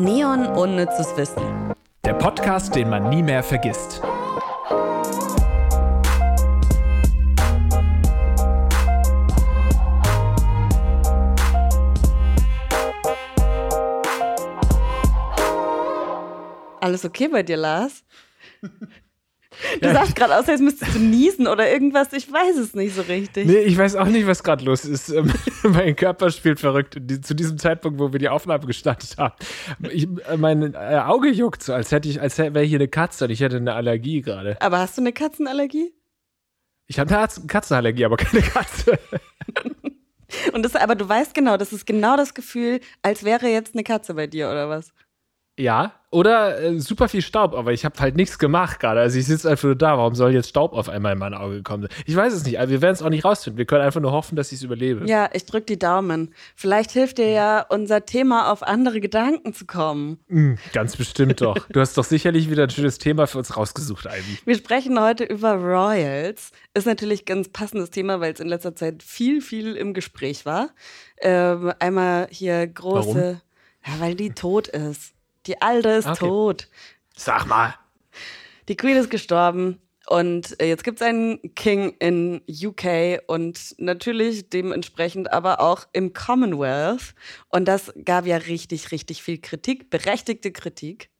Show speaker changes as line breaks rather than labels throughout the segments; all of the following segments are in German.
Neon Unnützes Wissen.
Der Podcast, den man nie mehr vergisst.
Alles okay bei dir, Lars? Du sahst gerade aus, als müsstest du niesen oder irgendwas. Ich weiß es nicht so richtig.
Nee, ich weiß auch nicht, was gerade los ist. Ähm, mein Körper spielt verrückt. Zu diesem Zeitpunkt, wo wir die Aufnahme gestartet haben. Ich, äh, mein äh, Auge juckt so, als hätte ich, als wäre hier eine Katze und ich hätte eine Allergie gerade.
Aber hast du eine Katzenallergie?
Ich habe eine Katzenallergie, aber keine Katze.
und das, aber du weißt genau, das ist genau das Gefühl, als wäre jetzt eine Katze bei dir, oder was?
Ja, oder äh, super viel Staub, aber ich habe halt nichts gemacht gerade. Also ich sitze einfach nur da. Warum soll jetzt Staub auf einmal in mein Auge kommen? Ich weiß es nicht. Also wir werden es auch nicht rausfinden. Wir können einfach nur hoffen, dass ich es überlebe.
Ja, ich drücke die Daumen. Vielleicht hilft dir ja unser Thema, auf andere Gedanken zu kommen.
Mm, ganz bestimmt doch. Du hast doch sicherlich wieder ein schönes Thema für uns rausgesucht, Ivy.
Wir sprechen heute über Royals. Ist natürlich ein ganz passendes Thema, weil es in letzter Zeit viel, viel im Gespräch war. Ähm, einmal hier große,
Warum?
ja, weil die tot ist. Die Alte ist
Okay.
tot.
Sag mal.
Die Queen ist gestorben und äh, jetzt gibt es einen King in UK und natürlich dementsprechend aber auch im Commonwealth. Und das gab ja richtig, richtig viel Kritik, berechtigte Kritik.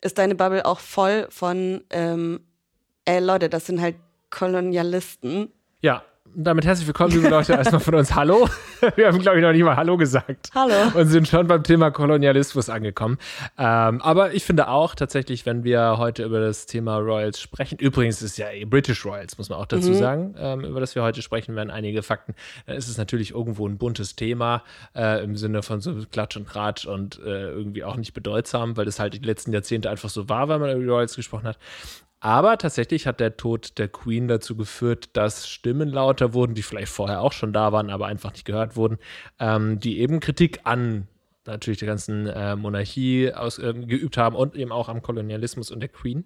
Ist deine Bubble auch voll von, ähm, ey Leute, das sind halt Kolonialisten.
Ja, damit herzlich willkommen, liebe Leute, erstmal von uns Hallo. Wir haben, glaube ich, noch nicht mal Hallo gesagt.
Hallo.
Und sind schon beim Thema Kolonialismus angekommen. Ähm, aber ich finde auch tatsächlich, wenn wir heute über das Thema Royals sprechen, übrigens ist es ja eh British Royals, muss man auch dazu sagen, ähm, über das wir heute sprechen werden, einige Fakten, dann ist es natürlich irgendwo ein buntes Thema äh, im Sinne von so Klatsch und Tratsch und äh, irgendwie auch nicht bedeutsam, weil das halt die letzten Jahrzehnte einfach so war, weil man über Royals gesprochen hat. Aber tatsächlich hat der Tod der Queen dazu geführt, dass Stimmen lauter wurden, die vielleicht vorher auch schon da waren, aber einfach nicht gehört wurden, ähm, die eben Kritik an natürlich der ganzen äh, Monarchie aus, ähm, geübt haben und eben auch am Kolonialismus und der Queen.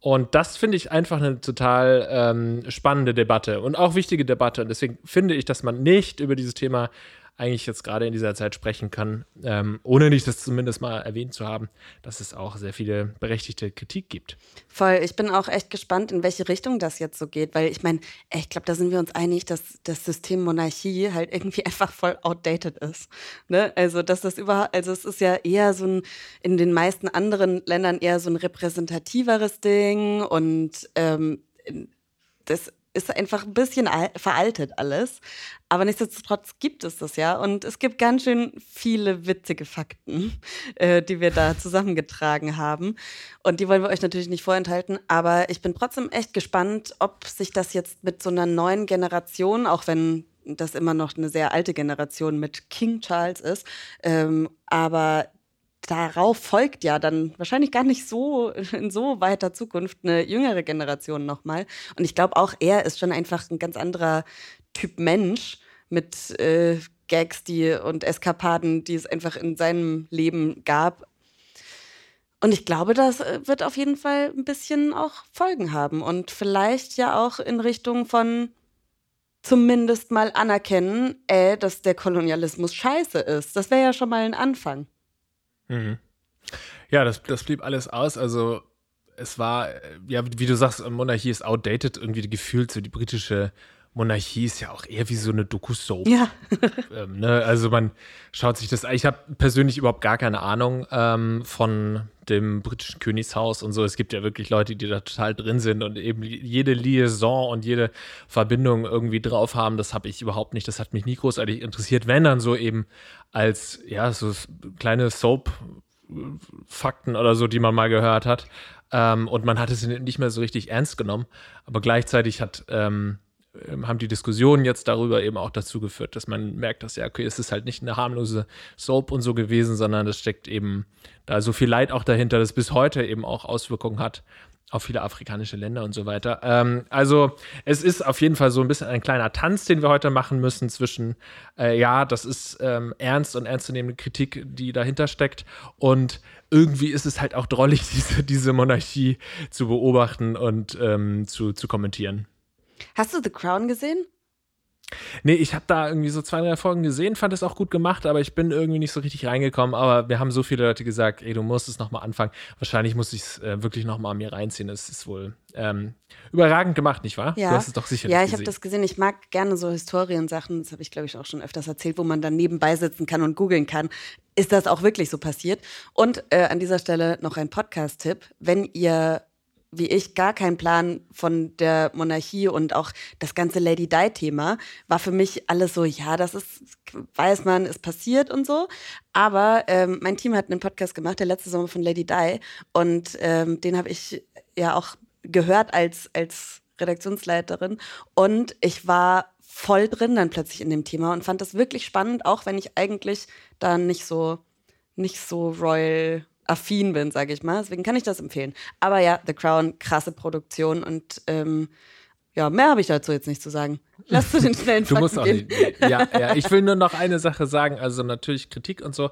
Und das finde ich einfach eine total ähm, spannende Debatte und auch wichtige Debatte. Und deswegen finde ich, dass man nicht über dieses Thema eigentlich jetzt gerade in dieser Zeit sprechen kann, ähm, ohne nicht das zumindest mal erwähnt zu haben, dass es auch sehr viele berechtigte Kritik gibt.
Voll, ich bin auch echt gespannt, in welche Richtung das jetzt so geht, weil ich meine, ich glaube, da sind wir uns einig, dass das System Monarchie halt irgendwie einfach voll outdated ist. Ne? Also, dass das überhaupt, also es ist ja eher so ein, in den meisten anderen Ländern eher so ein repräsentativeres Ding und ähm, das ist einfach ein bisschen al- veraltet alles. Aber nichtsdestotrotz gibt es das ja. Und es gibt ganz schön viele witzige Fakten, äh, die wir da zusammengetragen haben. Und die wollen wir euch natürlich nicht vorenthalten. Aber ich bin trotzdem echt gespannt, ob sich das jetzt mit so einer neuen Generation, auch wenn das immer noch eine sehr alte Generation mit King Charles ist, ähm, aber darauf folgt ja dann wahrscheinlich gar nicht so in so weiter Zukunft eine jüngere Generation nochmal. Und ich glaube auch, er ist schon einfach ein ganz anderer Typ Mensch mit äh, Gags die, und Eskapaden, die es einfach in seinem Leben gab. Und ich glaube, das äh, wird auf jeden Fall ein bisschen auch Folgen haben und vielleicht ja auch in Richtung von zumindest mal anerkennen, äh, dass der Kolonialismus scheiße ist. Das wäre ja schon mal ein Anfang.
Ja, das, das blieb alles aus. Also es war, äh, ja, wie du sagst, Monarchie ist outdated. Irgendwie gefühlt so die britische Monarchie ist ja auch eher wie so eine Doku-Soap.
Ja.
Ähm, ne? Also man schaut sich das, ich habe persönlich überhaupt gar keine Ahnung ähm, von dem britischen Königshaus und so. Es gibt ja wirklich Leute, die da total drin sind und eben jede Liaison und jede Verbindung irgendwie drauf haben. Das habe ich überhaupt nicht. Das hat mich nie großartig interessiert. Wenn dann so eben als, ja, so kleine Soap-Fakten oder so, die man mal gehört hat. Ähm, und man hat es nicht mehr so richtig ernst genommen. Aber gleichzeitig hat ähm, haben die Diskussionen jetzt darüber eben auch dazu geführt, dass man merkt, dass ja, okay, es ist halt nicht eine harmlose Soap und so gewesen, sondern es steckt eben da so viel Leid auch dahinter, das bis heute eben auch Auswirkungen hat auf viele afrikanische Länder und so weiter. Ähm, also es ist auf jeden Fall so ein bisschen ein kleiner Tanz, den wir heute machen müssen zwischen, äh, ja, das ist ähm, ernst und ernstzunehmende Kritik, die dahinter steckt und irgendwie ist es halt auch drollig, diese, diese Monarchie zu beobachten und ähm, zu, zu kommentieren.
Hast du The Crown gesehen?
Nee, ich habe da irgendwie so zwei, drei Folgen gesehen, fand es auch gut gemacht, aber ich bin irgendwie nicht so richtig reingekommen. Aber wir haben so viele Leute gesagt, ey, du musst es nochmal anfangen. Wahrscheinlich muss ich es äh, wirklich nochmal an mir reinziehen. Es ist wohl ähm, überragend gemacht, nicht wahr?
Ja.
Du hast es doch sicher
Ja, ich habe das gesehen. Ich mag gerne so Historiensachen, das habe ich, glaube ich, auch schon öfters erzählt, wo man dann nebenbei sitzen kann und googeln kann. Ist das auch wirklich so passiert? Und äh, an dieser Stelle noch ein Podcast-Tipp. Wenn ihr wie ich gar keinen Plan von der Monarchie und auch das ganze Lady Di-Thema war für mich alles so, ja, das ist, weiß man, ist passiert und so. Aber ähm, mein Team hat einen Podcast gemacht, der letzte Sommer von Lady Di und ähm, den habe ich ja auch gehört als, als Redaktionsleiterin und ich war voll drin dann plötzlich in dem Thema und fand das wirklich spannend, auch wenn ich eigentlich da nicht so, nicht so royal affin bin, sage ich mal. Deswegen kann ich das empfehlen. Aber ja, The Crown, krasse Produktion und ähm, ja, mehr habe ich dazu jetzt nicht zu sagen. Lass du den schnellen
Du musst auch
gehen.
nicht. Ja, ja, ich will nur noch eine Sache sagen, also natürlich Kritik und so.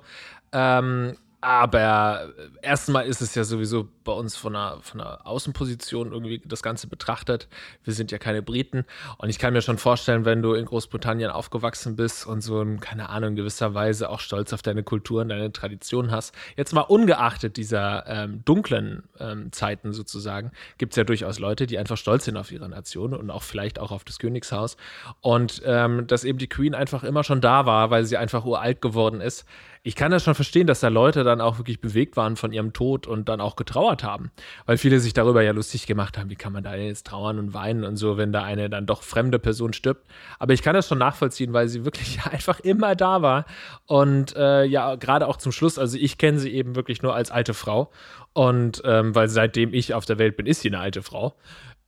Ähm, aber erstmal ist es ja sowieso bei uns von einer, von einer Außenposition irgendwie das Ganze betrachtet. Wir sind ja keine Briten. Und ich kann mir schon vorstellen, wenn du in Großbritannien aufgewachsen bist und so, in, keine Ahnung, in gewisser Weise auch stolz auf deine Kultur und deine Tradition hast. Jetzt mal ungeachtet dieser ähm, dunklen ähm, Zeiten sozusagen, gibt es ja durchaus Leute, die einfach stolz sind auf ihre Nation und auch vielleicht auch auf das Königshaus. Und ähm, dass eben die Queen einfach immer schon da war, weil sie einfach uralt geworden ist. Ich kann das schon verstehen, dass da Leute dann auch wirklich bewegt waren von ihrem Tod und dann auch getrauert haben. Weil viele sich darüber ja lustig gemacht haben, wie kann man da jetzt trauern und weinen und so, wenn da eine dann doch fremde Person stirbt. Aber ich kann das schon nachvollziehen, weil sie wirklich einfach immer da war. Und äh, ja, gerade auch zum Schluss, also ich kenne sie eben wirklich nur als alte Frau. Und ähm, weil seitdem ich auf der Welt bin, ist sie eine alte Frau.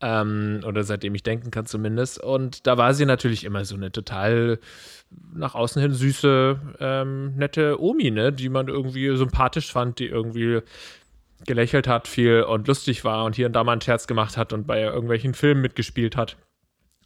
Ähm, oder seitdem ich denken kann zumindest. Und da war sie natürlich immer so eine total nach außen hin süße, ähm, nette Omi, ne? die man irgendwie sympathisch fand, die irgendwie gelächelt hat viel und lustig war und hier und da mal einen Scherz gemacht hat und bei irgendwelchen Filmen mitgespielt hat,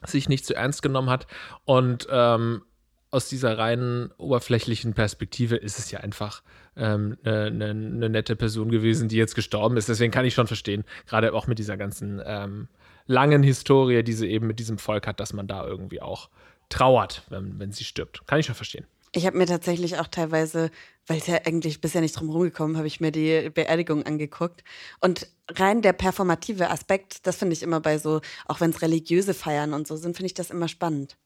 sich nicht zu ernst genommen hat. Und ähm, aus dieser reinen oberflächlichen Perspektive ist es ja einfach eine ähm, ne, ne nette Person gewesen, die jetzt gestorben ist. Deswegen kann ich schon verstehen, gerade auch mit dieser ganzen ähm, langen Historie, die sie eben mit diesem Volk hat, dass man da irgendwie auch trauert, wenn, wenn sie stirbt. Kann ich schon verstehen.
Ich habe mir tatsächlich auch teilweise, weil es ja eigentlich bisher nicht drum rumgekommen, habe ich mir die Beerdigung angeguckt. Und rein der performative Aspekt, das finde ich immer bei so, auch wenn es religiöse Feiern und so sind, finde ich das immer spannend.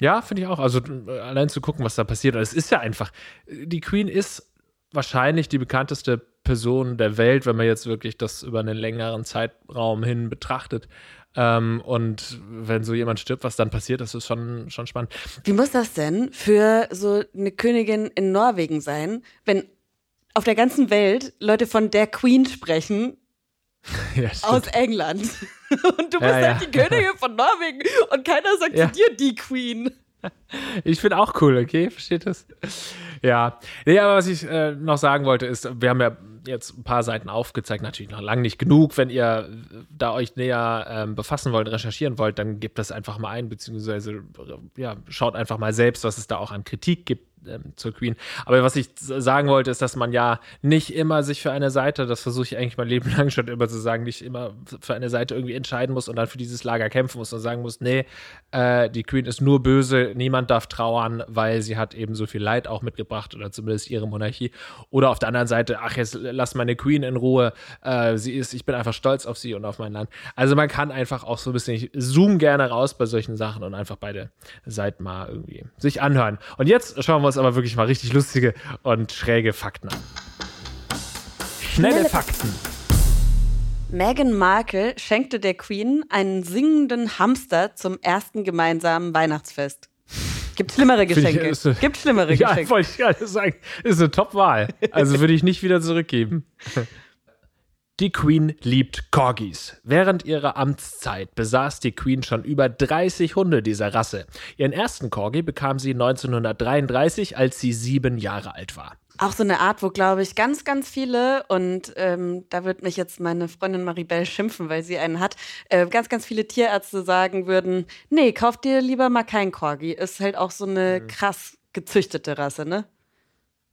Ja, finde ich auch. Also allein zu gucken, was da passiert. Und es ist ja einfach, die Queen ist wahrscheinlich die bekannteste Person der Welt, wenn man jetzt wirklich das über einen längeren Zeitraum hin betrachtet. Ähm, und wenn so jemand stirbt, was dann passiert, das ist schon, schon spannend.
Wie muss das denn für so eine Königin in Norwegen sein, wenn auf der ganzen Welt Leute von der Queen sprechen
Ja,
aus England? Und du bist
Ja, ja.
halt die Königin von Norwegen und keiner sagt zu dir die Queen.
Ich finde auch cool, okay? Versteht das? Ja. Nee, aber was ich äh, noch sagen wollte, ist, wir haben ja jetzt ein paar Seiten aufgezeigt, natürlich noch lange nicht genug. Wenn ihr da euch näher ähm, befassen wollt, recherchieren wollt, dann gebt das einfach mal ein, beziehungsweise ja, schaut einfach mal selbst, was es da auch an Kritik gibt ähm, zur Queen. Aber was ich sagen wollte, ist, dass man ja nicht immer sich für eine Seite, das versuche ich eigentlich mein Leben lang schon immer zu sagen, nicht immer für eine Seite irgendwie entscheiden muss und dann für dieses Lager kämpfen muss und sagen muss, nee, äh, die Queen ist nur böse, niemand darf trauern, weil sie hat eben so viel Leid auch mitgebracht oder zumindest ihre Monarchie. Oder auf der anderen Seite, ach, jetzt lass meine Queen in Ruhe, äh, sie ist, ich bin einfach stolz auf sie und auf mein Land. Also man kann einfach auch so ein bisschen, ich zoom gerne raus bei solchen Sachen und einfach beide Seiten mal irgendwie sich anhören. Und jetzt schauen wir uns aber wirklich mal richtig lustige und schräge Fakten an. Schnelle
Schnelle
Fakten.
Meghan Markle schenkte der Queen einen singenden Hamster zum ersten gemeinsamen Weihnachtsfest. Gibt schlimmere
ich,
Geschenke.
ist so-
Gibt schlimmere
Ja,
Geschenke.
wollte ich gerade sagen. Ist eine Top-Wahl. Also würde ich nicht wieder zurückgeben. Die Queen liebt Corgis. Während ihrer Amtszeit besaß die Queen schon über 30 Hunde dieser Rasse. Ihren ersten Corgi bekam sie 1933, als sie sieben Jahre alt war.
Auch so eine Art, wo, glaube ich, ganz, ganz viele, und ähm, da wird mich jetzt meine Freundin Maribel schimpfen, weil sie einen hat, äh, ganz, ganz viele Tierärzte sagen würden, nee, kauf dir lieber mal kein Corgi. Ist halt auch so eine
Mhm.
krass gezüchtete Rasse, ne?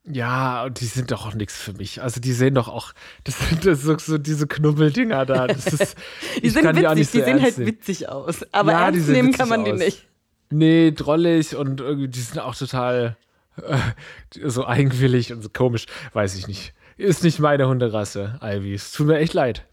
Ja, und die sind doch auch nichts für mich. Also die sehen doch auch, das sind das so, so diese Knubbeldinger da. Ist,
Die sind witzig,
die so
die sehen halt
nehmen.
witzig aus. Aber
Ja, die
ernst
sehen
nehmen kann man die
aus.
nicht.
Nee, drollig und irgendwie, die sind auch total so eigenwillig und so komisch. Weiß ich nicht. Ist nicht meine Hunderasse, Ivy. Es tut mir echt leid.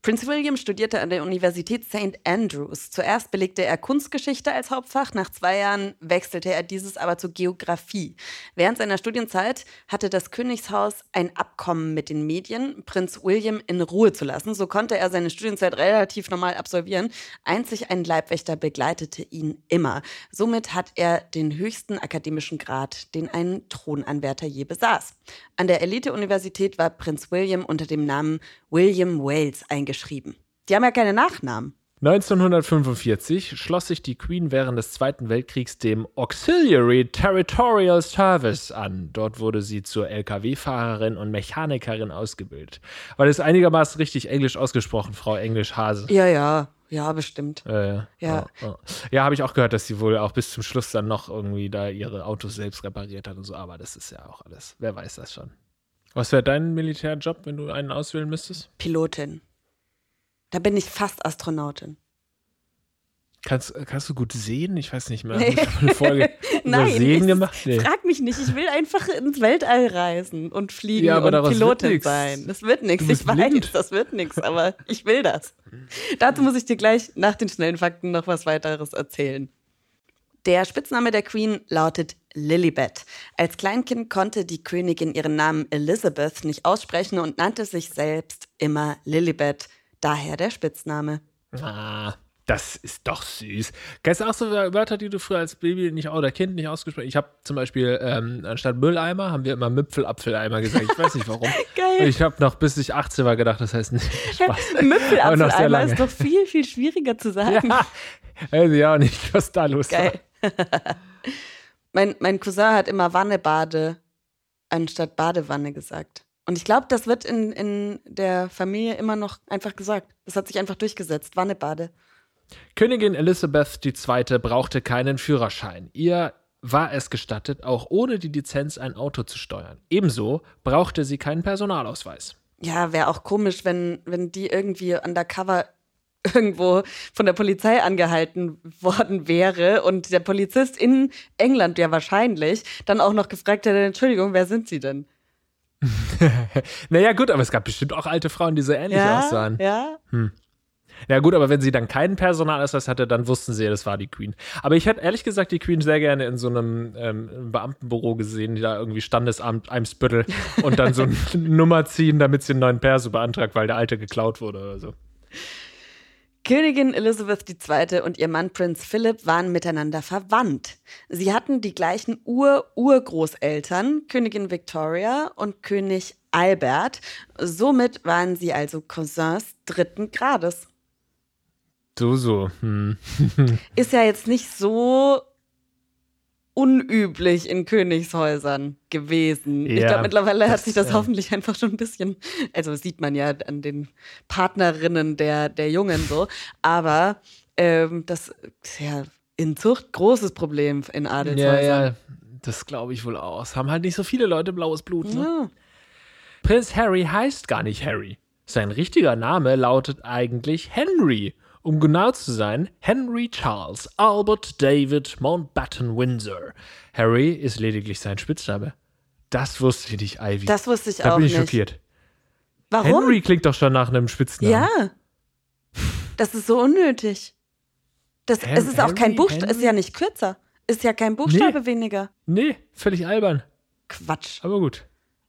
Prince William studierte an der Universität St. Andrews. Zuerst belegte er Kunstgeschichte als Hauptfach, nach zwei Jahren wechselte er dieses aber zur Geografie. Während seiner Studienzeit hatte das Königshaus ein Abkommen mit den Medien, Prinz William in Ruhe zu lassen. So konnte er seine Studienzeit relativ normal absolvieren. Einzig ein Leibwächter begleitete ihn immer. Somit hat er den höchsten akademischen Grad, den ein Thronanwärter je besaß. An der Elite-Universität war Prinz William unter dem Namen William Wales eingeschrieben. Die haben ja keine Nachnamen.
1945 schloss sich die Queen während des Zweiten Weltkriegs dem Auxiliary Territorial Service an. Dort wurde sie zur Lkw-Fahrerin und Mechanikerin ausgebildet. War das einigermaßen richtig Englisch ausgesprochen, Frau Englisch-Hase?
Ja, ja. Ja, bestimmt.
Äh,
Ja.
Ja, ja. ja habe ich auch gehört, dass sie wohl auch bis zum Schluss dann noch irgendwie da ihre Autos selbst repariert hat und so. Aber das ist ja auch alles. Wer weiß das schon. Was wäre dein Militärjob, wenn du einen auswählen müsstest?
Pilotin. Da bin ich fast Astronautin.
Kannst, kannst du gut sehen? Ich weiß nicht mehr.
Nee.
Ich habe eine Folge
Nein,
Sehen gemacht. Nee.
Frag mich nicht, ich will einfach ins Weltall reisen und fliegen
Ja,
und Pilotin sein. Das wird nichts, ich weiß,
blind.
das wird nichts, aber ich will das. Dazu muss ich dir gleich nach den schnellen Fakten noch was weiteres erzählen. Der Spitzname der Queen lautet Lilibet. Als Kleinkind konnte die Königin ihren Namen Elizabeth nicht aussprechen und nannte sich selbst immer Lilibet, daher der Spitzname.
Ah, das ist doch süß. Kennst du auch so Wörter, die du früher als Baby nicht oder Kind nicht ausgesprochen hast? Ich habe zum Beispiel ähm, anstatt Mülleimer haben wir immer Müpfelapfeleimer gesagt. Ich weiß nicht warum.
Geil.
Ich habe noch bis ich 18 war gedacht, das heißt nicht Spaß.
Müpfelapfeleimer ist doch viel, viel schwieriger zu sagen.
Ja, weiß ich auch nicht, was da los war.
Geil. mein, mein Cousin hat immer Wannebade anstatt Badewanne gesagt. Und ich glaube, das wird in, in der Familie immer noch einfach gesagt. Das hat sich einfach durchgesetzt. Wannebade.
Königin Elizabeth II. brauchte keinen Führerschein. Ihr war es gestattet, auch ohne die Lizenz ein Auto zu steuern. Ebenso brauchte sie keinen Personalausweis.
Ja, wäre auch komisch, wenn, wenn die irgendwie undercover irgendwo von der Polizei angehalten worden wäre und der Polizist in England ja wahrscheinlich dann auch noch gefragt hätte, Entschuldigung, wer sind Sie denn?
Naja, gut, aber es gab bestimmt auch alte Frauen, die so ähnlich
ja,
aussahen.
ja.
Ja gut, aber wenn sie dann keinen Personalausweis hatte, dann wussten sie ja, das war die Queen. Aber ich hätte ehrlich gesagt die Queen sehr gerne in so einem ähm, Beamtenbüro gesehen, die da irgendwie Standesamt Eimsbüttel und dann so eine Nummer ziehen, damit sie einen neuen Perso beantragt, weil der alte geklaut wurde oder so.
Königin Elizabeth II. und ihr Mann Prinz Philip waren miteinander verwandt. Sie hatten die gleichen Ur-Urgroßeltern, Königin Victoria und König Albert. Somit waren sie also Cousins dritten Grades.
So, so. Hm.
Ist ja jetzt nicht so unüblich in Königshäusern gewesen. ich
Ja,
glaube, mittlerweile hat
das,
sich das
ähm,
hoffentlich einfach schon ein bisschen, also sieht man ja an den Partnerinnen der, der Jungen so, aber ähm, das ist ja in Zucht großes Problem in
Ja,
Adelshäusern.
ja, das glaube ich wohl auch. Es haben halt nicht so viele Leute blaues Blut. Ne?
Ja.
Prinz Harry heißt gar nicht Harry. Sein richtiger Name lautet eigentlich Henry. Um genau zu sein, Henry Charles Albert David Mountbatten Windsor. Harry ist lediglich sein Spitzname. Das wusste ich nicht, Ivy.
Das wusste ich
da
auch
bin ich
nicht.
schockiert.
Warum?
Henry klingt doch schon nach einem Spitznamen.
Ja. Das ist so unnötig. Das,
Hen-
es ist auch kein Buchstabe, ist ja nicht kürzer. Ist ja kein Buchstabe weniger.
Nee, völlig albern.
Quatsch.
Aber gut.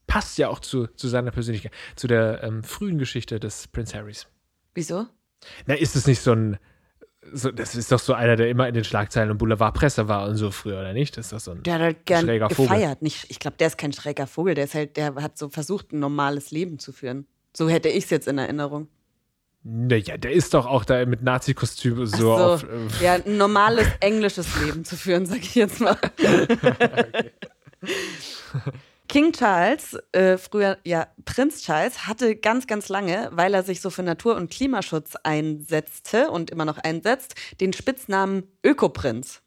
Passt ja auch zu, zu seiner Persönlichkeit, zu der ähm, frühen Geschichte des Prinz Harrys.
Wieso?
Na, ist es nicht so ein. So, das ist doch so einer, der immer in den Schlagzeilen und Boulevardpresse war und so früher, oder nicht? Das ist doch so ein.
Der hat halt gern
Schräger Vogel.
gefeiert. Nicht, ich glaube, der ist kein schräger Vogel. Der ist halt, der hat so versucht, ein normales Leben zu führen. So hätte ich es jetzt in Erinnerung.
Naja, der ist doch auch da mit Nazi-Kostüm so,
so,
auf. Äh,
ja, ein normales englisches Leben zu führen, sag ich jetzt mal. King Charles, äh, früher ja Prinz Charles, hatte ganz, ganz lange, weil er sich so für Natur- und Klimaschutz einsetzte und immer noch einsetzt, den Spitznamen Ökoprinz.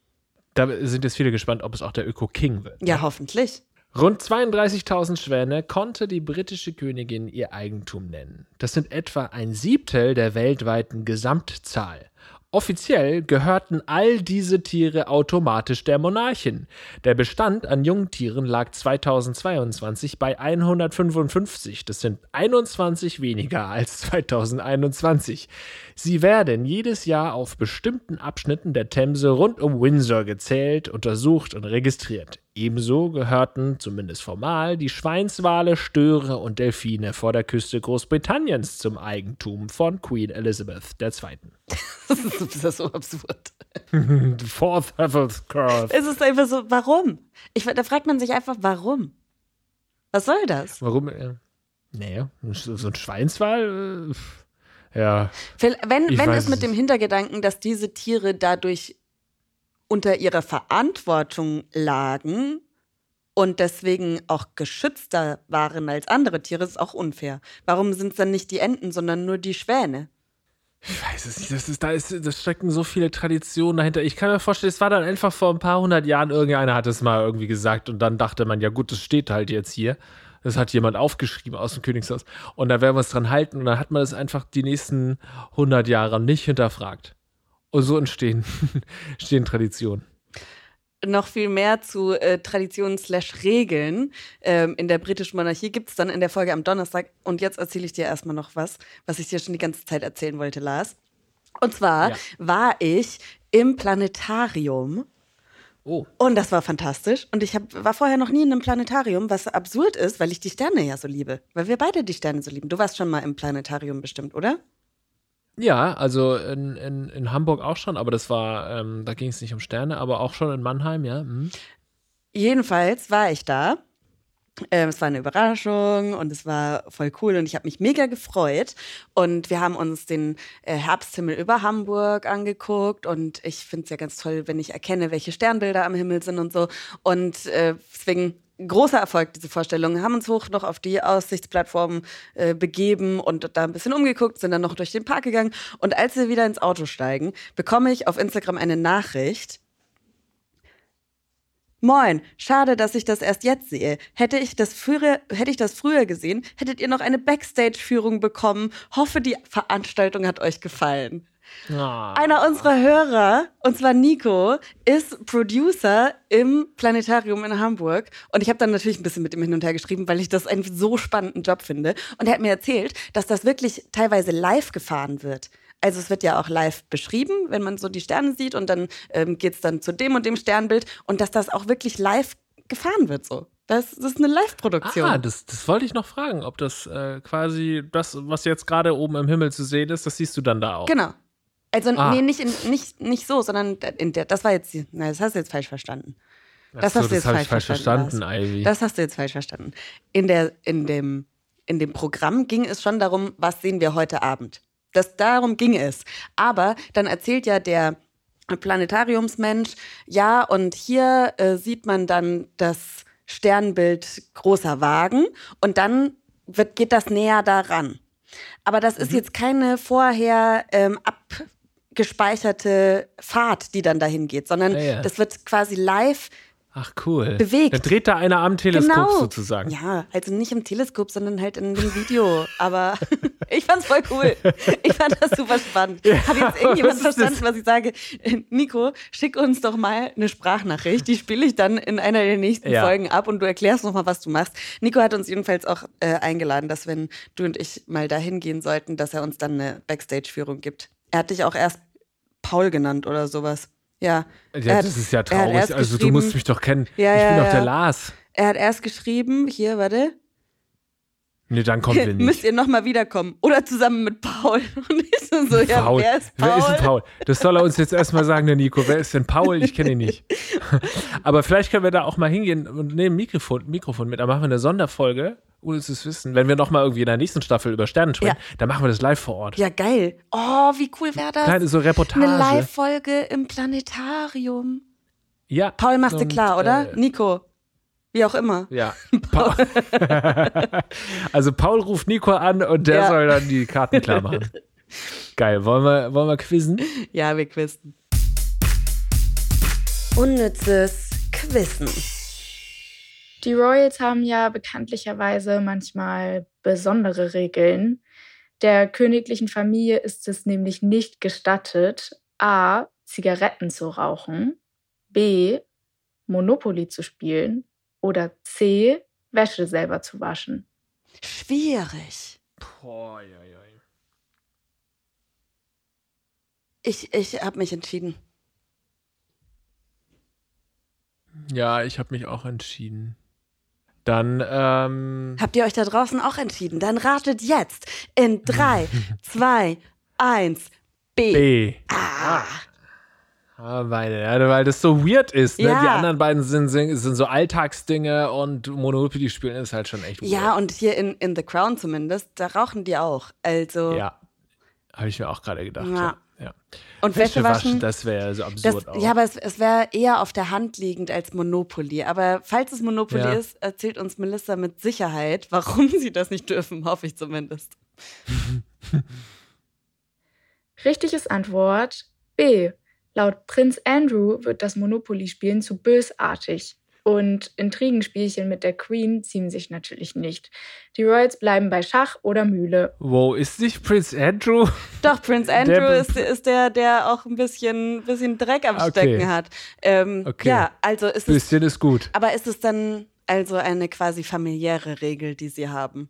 da sind jetzt viele gespannt, ob es auch der Öko-King wird.
Ja, hoffentlich.
Rund 32.000 Schwäne konnte die britische Königin ihr Eigentum nennen. Das sind etwa ein Siebtel der weltweiten Gesamtzahl. Offiziell gehörten all diese Tiere automatisch der Monarchin. Der Bestand an Jungtieren lag 2022 bei 155. Das sind 21 weniger als 2021. Sie werden jedes Jahr auf bestimmten Abschnitten der Themse rund um Windsor gezählt, untersucht und registriert. Ebenso gehörten, zumindest formal, die Schweinswale, Störe und Delfine vor der Küste Großbritanniens zum Eigentum von Queen Elizabeth II.
Das ist so absurd.
Fourth Heaven's Curve.
Es ist einfach so, warum? Ich, da fragt man sich einfach, warum? Was soll das?
Warum? Äh, nee, so ein Schweinswal, äh, ja.
Wenn, wenn es mit dem Hintergedanken, dass diese Tiere dadurch unter ihrer Verantwortung lagen und deswegen auch geschützter waren als andere Tiere, ist auch unfair. Warum sind es dann nicht die Enten, sondern nur die Schwäne?
Ich weiß es nicht. Das, ist, da ist, das stecken so viele Traditionen dahinter. Ich kann mir vorstellen, es war dann einfach vor ein paar hundert Jahren, irgendeiner hat es mal irgendwie gesagt und dann dachte man, ja gut, das steht halt jetzt hier. Das hat jemand aufgeschrieben aus dem Königshaus. Und da werden wir es dran halten und dann hat man es einfach die nächsten hundert Jahre nicht hinterfragt. Und so entstehen, entstehen Traditionen
noch viel mehr zu äh, Traditionen slash Regeln ähm, in der britischen Monarchie gibt es dann in der Folge am Donnerstag. Und jetzt erzähle ich dir erstmal noch was, was ich dir schon die ganze Zeit erzählen wollte, Lars. Und zwar ja. war ich im Planetarium. Oh. Und das war fantastisch. Und ich hab, war vorher noch nie in einem Planetarium, was absurd ist, weil ich die Sterne ja so liebe. Weil wir beide die Sterne so lieben. Du warst schon mal im Planetarium bestimmt, oder?
Ja, also in, in, in Hamburg auch schon, aber das war, ähm, da ging es nicht um Sterne, aber auch schon in Mannheim, ja. Mhm.
Jedenfalls war ich da. Ähm, es war eine Überraschung und es war voll cool und ich habe mich mega gefreut. Und wir haben uns den äh, Herbsthimmel über Hamburg angeguckt und ich finde es ja ganz toll, wenn ich erkenne, welche Sternbilder am Himmel sind und so. Und äh, deswegen großer Erfolg, diese Vorstellung. Haben uns hoch noch auf die Aussichtsplattform äh, begeben und da ein bisschen umgeguckt, sind dann noch durch den Park gegangen. Und als wir wieder ins Auto steigen, bekomme ich auf Instagram eine Nachricht. Moin, schade, dass ich das erst jetzt sehe. Hätte ich das früher, hätte ich das früher gesehen, hättet ihr noch eine Backstage-Führung bekommen. Hoffe, die Veranstaltung hat euch gefallen. Oh. Einer unserer Hörer, und zwar Nico, ist Producer im Planetarium in Hamburg. Und ich habe dann natürlich ein bisschen mit ihm hin und her geschrieben, weil ich das einen so spannenden Job finde. Und er hat mir erzählt, dass das wirklich teilweise live gefahren wird. Also es wird ja auch live beschrieben, wenn man so die Sterne sieht und dann ähm, geht es dann zu dem und dem Sternbild und dass das auch wirklich live gefahren wird so. Das, das ist eine Live-Produktion.
Ah, das, das wollte ich noch fragen, ob das äh, quasi das, was jetzt gerade oben im Himmel zu sehen ist, das siehst du dann da auch.
Genau. Also, ah. nee, nicht, in, nicht, nicht so, sondern in der, das war jetzt, na, das hast du jetzt falsch verstanden. Das
so,
hast du
jetzt falsch, falsch verstanden, verstanden Ivy.
Das hast du jetzt falsch verstanden. In, der, in, dem, in dem Programm ging es schon darum, was sehen wir heute Abend. Das, darum ging es. Aber dann erzählt ja der Planetariumsmensch, ja, und hier äh, sieht man dann das Sternbild großer Wagen und dann wird, geht das näher daran. Aber das ist mhm. jetzt keine vorher ähm, ab gespeicherte Fahrt, die dann dahin geht, sondern ja, ja. das wird quasi live
Ach cool.
Bewegt.
Da dreht da einer am Teleskop genau. sozusagen.
Ja, also nicht im Teleskop, sondern halt in dem Video. Aber ich fand's voll cool. Ich fand das super spannend. Ja, Hat jetzt irgendjemand was verstanden, was ich sage? Nico, schick uns doch mal eine Sprachnachricht. Die spiele ich dann in einer der nächsten ja. Folgen ab und du erklärst nochmal, was du machst. Nico hat uns jedenfalls auch äh, eingeladen, dass wenn du und ich mal dahin gehen sollten, dass er uns dann eine Backstage-Führung gibt. Er hat dich auch erst Paul genannt oder sowas. Ja.
ja hat, das ist ja traurig. Also du musst mich doch kennen. Ja, ich bin doch der Lars.
Er hat erst geschrieben, hier, warte.
Nee, dann kommen wir nicht.
Müsst ihr nochmal wiederkommen. Oder zusammen mit Paul. Und ich so, ja, Paul. wer ist Paul?
Wer ist denn Paul? Das soll er uns jetzt erstmal sagen, der Nico. Wer ist denn Paul? Ich kenne ihn nicht. Aber vielleicht können wir da auch mal hingehen und nehmen Mikrofon, Mikrofon mit. Da machen wir eine Sonderfolge ohne es wissen. Wenn wir noch mal irgendwie in der nächsten Staffel über Sterne sprechen, ja. dann machen wir das live vor Ort.
Ja, geil. Oh, wie cool wäre das?
Kleine so Reportage.
Eine Live-Folge im Planetarium.
Ja.
Paul machst du klar, oder? Äh, Nico. Wie auch immer.
Ja. Paul. also Paul ruft Nico an und der ja. soll dann die Karten klar machen. Geil. Wollen wir, wollen wir quizzen?
Ja, wir quizzen. Unnützes Quizzen.
Die Royals haben ja bekanntlicherweise manchmal besondere Regeln. Der königlichen Familie ist es nämlich nicht gestattet, A. Zigaretten zu rauchen, B. Monopoly zu spielen oder C. Wäsche selber zu waschen?
Schwierig.
Boah, ja, ja.
Ich, ich habe mich entschieden.
Ja, ich habe mich auch entschieden. Dann, ähm.
Habt ihr euch da draußen auch entschieden? Dann ratet jetzt in 3, 2, 1, B.
B.
Ah.
Ah, meine, ja, weil das so weird ist. Ne?
Ja.
Die anderen beiden sind, sind, sind so Alltagsdinge und Monopoly spielen ist halt schon echt weird.
Ja, und hier in, in The Crown zumindest, da rauchen die auch. Also.
Ja. Habe ich mir auch gerade gedacht.
Ja.
Ja. Ja.
Und Wäsche waschen.
das wäre so
Das,
absurd auch.
ja, aber es, es wäre eher auf der Hand liegend als Monopoly. Aber falls es Monopoly
Ja.
ist, erzählt uns Melissa mit Sicherheit, warum sie das nicht dürfen, hoffe ich zumindest.
Richtig ist Antwort B. Laut Prinz Andrew wird das Monopoly-Spielen zu bösartig. Und Intrigenspielchen mit der Queen ziehen sich natürlich nicht. Die Royals bleiben bei Schach oder Mühle.
Wow, ist nicht Prince Andrew?
Doch, Prinz Andrew
Der-
ist, ist der, der auch ein bisschen, bisschen Dreck am
Okay.
Stecken hat. Ähm,
Okay.
Ja, also ist es.
Bisschen ist gut.
Aber ist es dann also eine quasi familiäre Regel, die sie haben?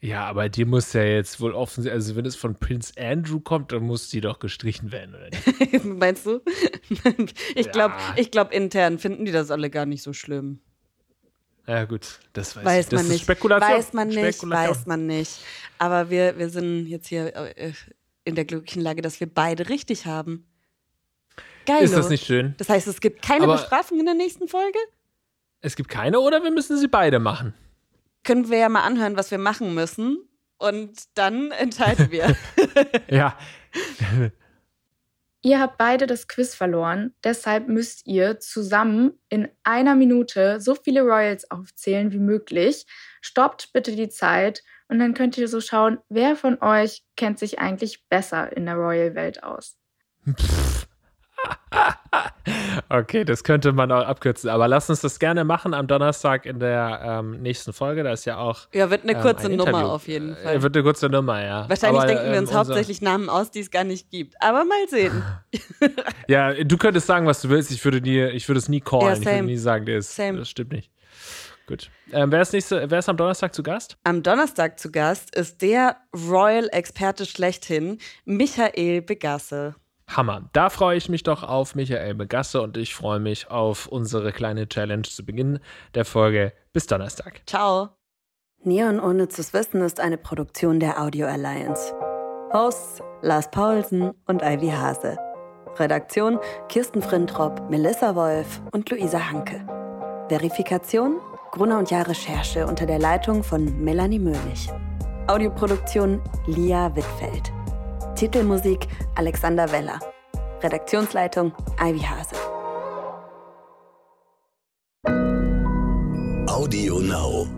Ja, aber die muss ja jetzt wohl offensichtlich, also wenn es von Prince Andrew kommt, dann muss die doch gestrichen werden, oder nicht?
Meinst du? ich glaube,
Ja.
ich glaub, intern finden die das alle gar nicht so schlimm.
Ja, gut, das weiß,
Weiß
ich. Das
man
ist
nicht.
Spekulation.
Weiß man nicht,
Spekulation.
weiß man nicht. Aber wir, wir sind jetzt hier äh, in der glücklichen Lage, dass wir beide richtig haben. Geil.
Ist das nicht schön?
Das heißt, es gibt keine
Aber-
Bestrafung in der nächsten Folge?
Es gibt keine oder wir müssen sie beide machen?
Können wir ja mal anhören, was wir machen müssen. Und dann entscheiden wir.
Ja.
Ihr habt beide das Quiz verloren, deshalb müsst ihr zusammen in einer Minute so viele Royals aufzählen wie möglich. Stoppt bitte die Zeit und dann könnt ihr so schauen, wer von euch kennt sich eigentlich besser in der Royal-Welt aus.
Okay, das könnte man auch abkürzen. Aber lass uns das gerne machen am Donnerstag in der ähm, nächsten Folge. Da ist ja auch.
ja, wird eine
ähm,
kurze
ein
Nummer
Interview.
auf jeden
Äh,
Fall.
Wird eine kurze Nummer, ja.
Wahrscheinlich
Aber,
denken wir
ähm,
uns hauptsächlich Namen aus, die es gar nicht gibt. Aber mal sehen.
Ja, du könntest sagen, was du willst. Ich würde, nie, ich würde es nie callen.
Ja,
ich würde nie sagen, das,
Same.
das stimmt nicht. Gut. Ähm, wer, ist nächste, wer ist am Donnerstag zu Gast?
Am Donnerstag zu Gast ist der Royal-Experte schlechthin, Michael Begasse.
Hammer. Da freue ich mich doch auf Michael Begasse und ich freue mich auf unsere kleine Challenge zu Beginn der Folge. Bis Donnerstag.
Ciao. Neon ohne zu wissen ist eine Produktion der Audio Alliance. Hosts Lars Paulsen und Ivy Hase. Redaktion Kirsten Frintrop, Melissa Wolf und Luisa Hanke. Verifikation Gruner und Jahr Recherche unter der Leitung von Melanie Möhlich. Audioproduktion Lia Wittfeld. Titelmusik Alexander Weller. Redaktionsleitung Ivy Hase.
Audio Now.